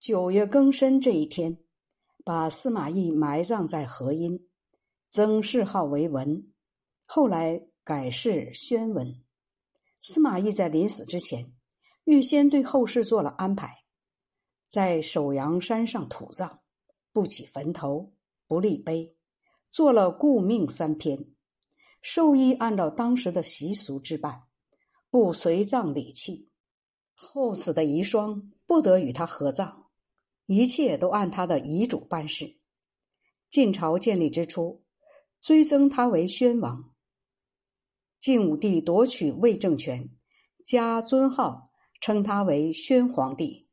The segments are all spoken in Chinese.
九月庚申这一天，把司马懿埋葬在河阴，曾谥号为文，后来改谥宣文。司马懿在临死之前，预先对后事做了安排，在首阳山上土葬，不起坟头，不立碑，做了顾命三篇。寿衣按照当时的习俗置办，不随葬礼器。后死的遗孀不得与他合葬，一切都按他的遗嘱办事。晋朝建立之初，追赠他为宣王。晋武帝夺取魏政权，加尊号，称他为宣皇帝。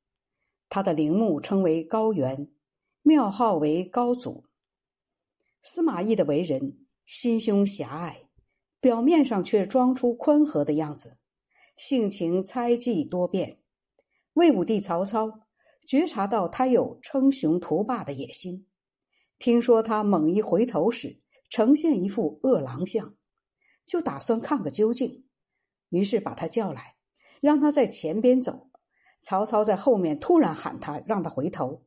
他的陵墓称为高原，庙号为高祖。司马懿的为人。心胸狭隘，表面上却装出宽和的样子，性情猜忌多变。魏武帝曹操觉察到他有称雄图霸的野心，听说他猛一回头时呈现一副饿狼相，就打算看个究竟。于是把他叫来，让他在前边走，曹操在后面突然喊他，让他回头。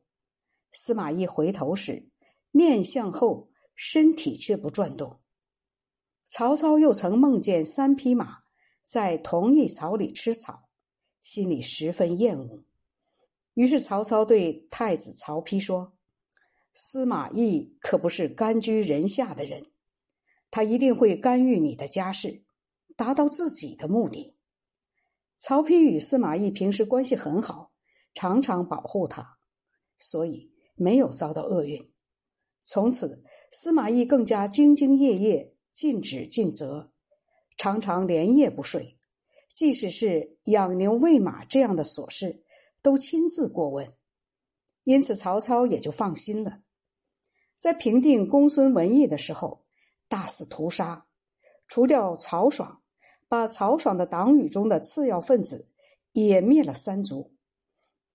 司马懿回头时，面向后。身体却不转动。曹操又曾梦见三匹马在同一草里吃草，心里十分厌恶。于是曹操对太子曹丕说：“司马懿可不是甘居人下的人，他一定会干预你的家事，达到自己的目的。”曹丕与司马懿平时关系很好，常常保护他，所以没有遭到厄运。从此。司马懿更加兢兢业业、尽职尽责，常常连夜不睡。即使是养牛喂马这样的琐事，都亲自过问。因此，曹操也就放心了。在平定公孙文艺的时候，大肆屠杀，除掉曹爽，把曹爽的党羽中的次要分子也灭了三族，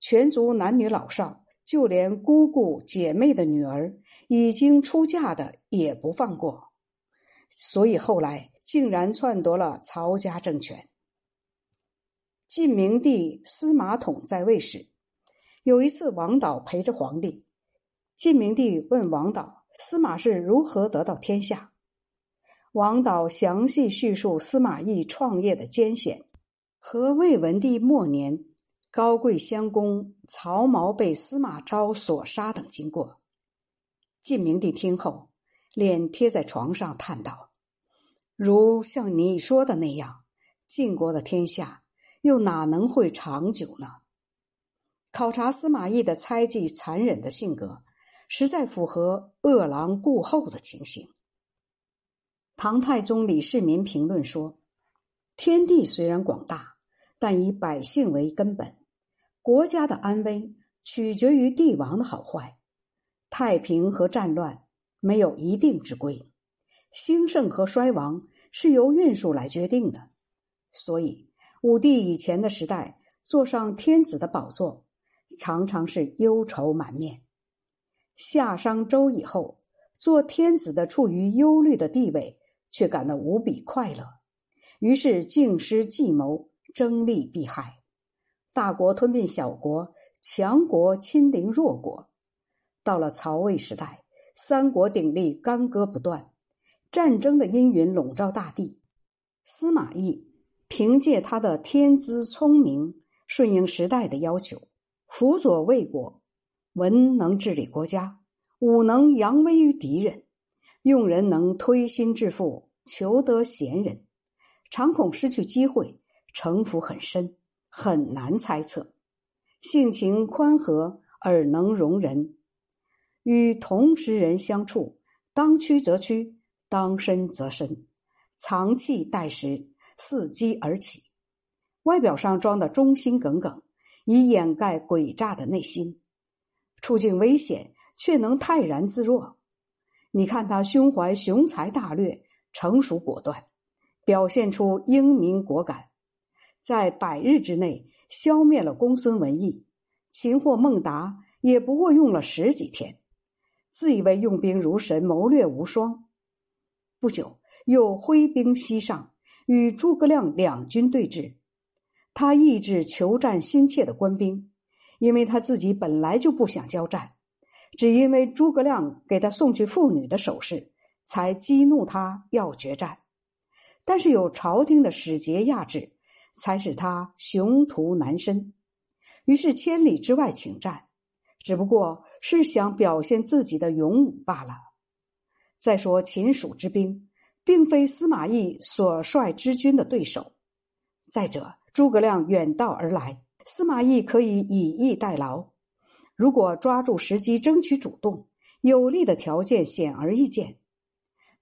全族男女老少。就连姑姑姐妹的女儿已经出嫁的也不放过，所以后来竟然篡夺了曹家政权。晋明帝司马统在位时，有一次王导陪着皇帝，晋明帝问王导司马氏如何得到天下，王导详细叙述司马懿创业的艰险和魏文帝末年。高贵襄公曹髦被司马昭所杀等经过，晋明帝听后，脸贴在床上叹道：“如像你说的那样，晋国的天下又哪能会长久呢？”考察司马懿的猜忌残忍的性格，实在符合饿狼顾后的情形。唐太宗李世民评论说：“天地虽然广大，但以百姓为根本。”国家的安危取决于帝王的好坏，太平和战乱没有一定之规，兴盛和衰亡是由运数来决定的。所以，武帝以前的时代坐上天子的宝座，常常是忧愁满面；夏商周以后，做天子的处于忧虑的地位，却感到无比快乐。于是，敬师计谋，争利避害。大国吞并小国，强国亲临弱国。到了曹魏时代，三国鼎立，干戈不断，战争的阴云笼罩大地。司马懿凭借他的天资聪明，顺应时代的要求，辅佐魏国，文能治理国家，武能扬威于敌人，用人能推心置腹，求得贤人，常恐失去机会，城府很深。很难猜测，性情宽和而能容人，与同时人相处，当屈则屈，当伸则伸，藏气待时，伺机而起。外表上装的忠心耿耿，以掩盖诡诈的内心。处境危险，却能泰然自若。你看他胸怀雄才大略，成熟果断，表现出英明果敢。在百日之内消灭了公孙文艺，擒获孟达也不过用了十几天，自以为用兵如神，谋略无双。不久又挥兵西上，与诸葛亮两军对峙。他抑制求战心切的官兵，因为他自己本来就不想交战，只因为诸葛亮给他送去妇女的首饰，才激怒他要决战。但是有朝廷的使节压制，才使他雄图难伸，于是千里之外请战，只不过是想表现自己的勇武罢了。再说秦蜀之兵，并非司马懿所率之军的对手。再者，诸葛亮远道而来。司马懿可以以逸待劳，如果抓住时机争取主动，有利的条件显而易见。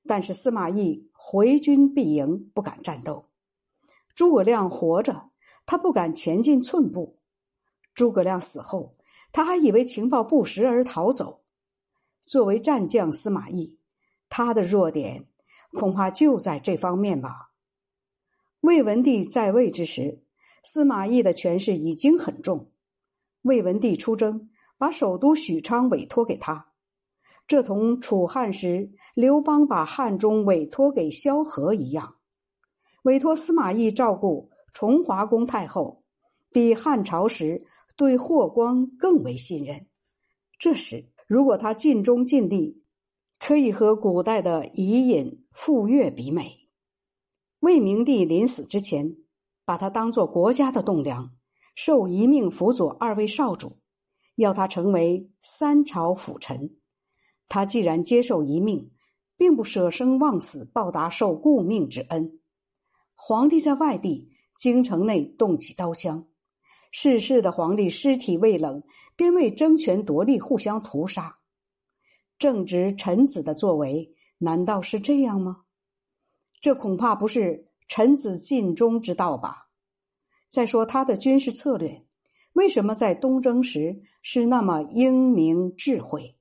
但是司马懿回军必营，不敢战斗。诸葛亮活着，他不敢前进寸步；诸葛亮死后，他还以为情报不实而逃走。作为战将，司马懿，他的弱点恐怕就在这方面吧。魏文帝在位之时。司马懿的权势已经很重，魏文帝出征，把首都许昌委托给他，这同楚汉时刘邦把汉中委托给萧何一样。委托司马懿照顾崇华宫太后，比汉朝时对霍光更为信任。这时，如果他尽忠尽力，可以和古代的伊尹、傅说比美。魏明帝临死之前。把他当做国家的栋梁，授一命辅佐二位少主，要他成为三朝辅臣。他既然接受一命，并不舍生忘死报答受顾命之恩。皇帝在外地，京城内动起刀枪，逝世的皇帝尸体未冷，便为争权夺利互相屠杀。正直臣子的作为，难道是这样吗？这恐怕不是。臣子尽忠之道吧。再说他的军事策略，为什么在东征时是那么英明智慧，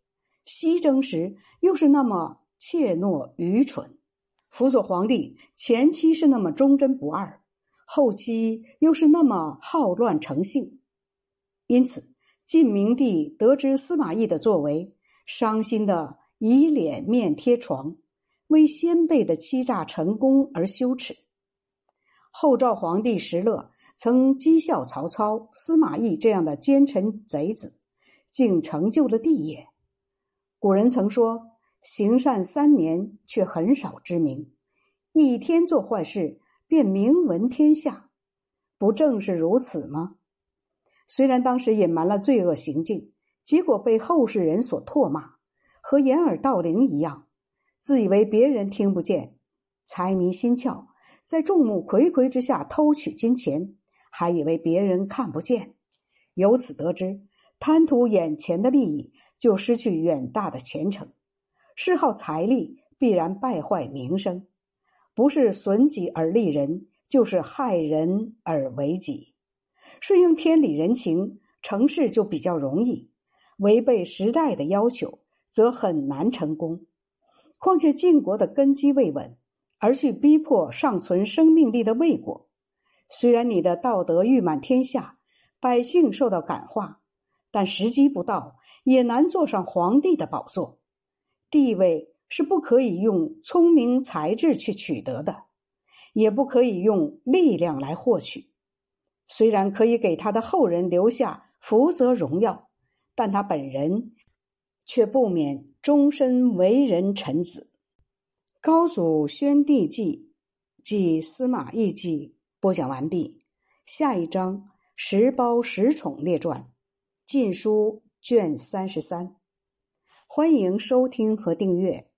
西征时又是那么怯懦愚蠢？辅佐皇帝前期是那么忠贞不二，后期又是那么好乱成性。因此，晋明帝得知司马懿的作为，伤心的以脸面贴床，为先辈的欺诈成功而羞耻。后赵皇帝石勒曾讥笑曹操、司马懿这样的奸臣贼子，竟成就了帝业。古人曾说：“行善三年，却很少知名；一天做坏事，便名闻天下。”不正是如此吗？虽然当时隐瞒了罪恶行径，结果被后世人所唾骂，和掩耳盗铃一样，自以为别人听不见，财迷心窍。在众目睽睽之下偷取金钱，还以为别人看不见。由此得知，贪图眼前的利益，就失去远大的前程；嗜好财力，必然败坏名声。不是损己而利人，就是害人而为己。顺应天理人情，成事就比较容易；违背时代的要求，则很难成功。况且晋国的根基未稳。而去逼迫尚存生命力的魏国，虽然你的道德誉满天下，百姓受到感化，但时机不到，也难坐上皇帝的宝座。地位是不可以用聪明才智去取得的，也不可以用力量来获取。虽然可以给他的后人留下福泽荣耀，但他本人却不免终身为人臣子。高祖宣帝纪即司马懿纪播讲完毕，下一章十褒十宠列传，《晋书》卷三十三，欢迎收听和订阅。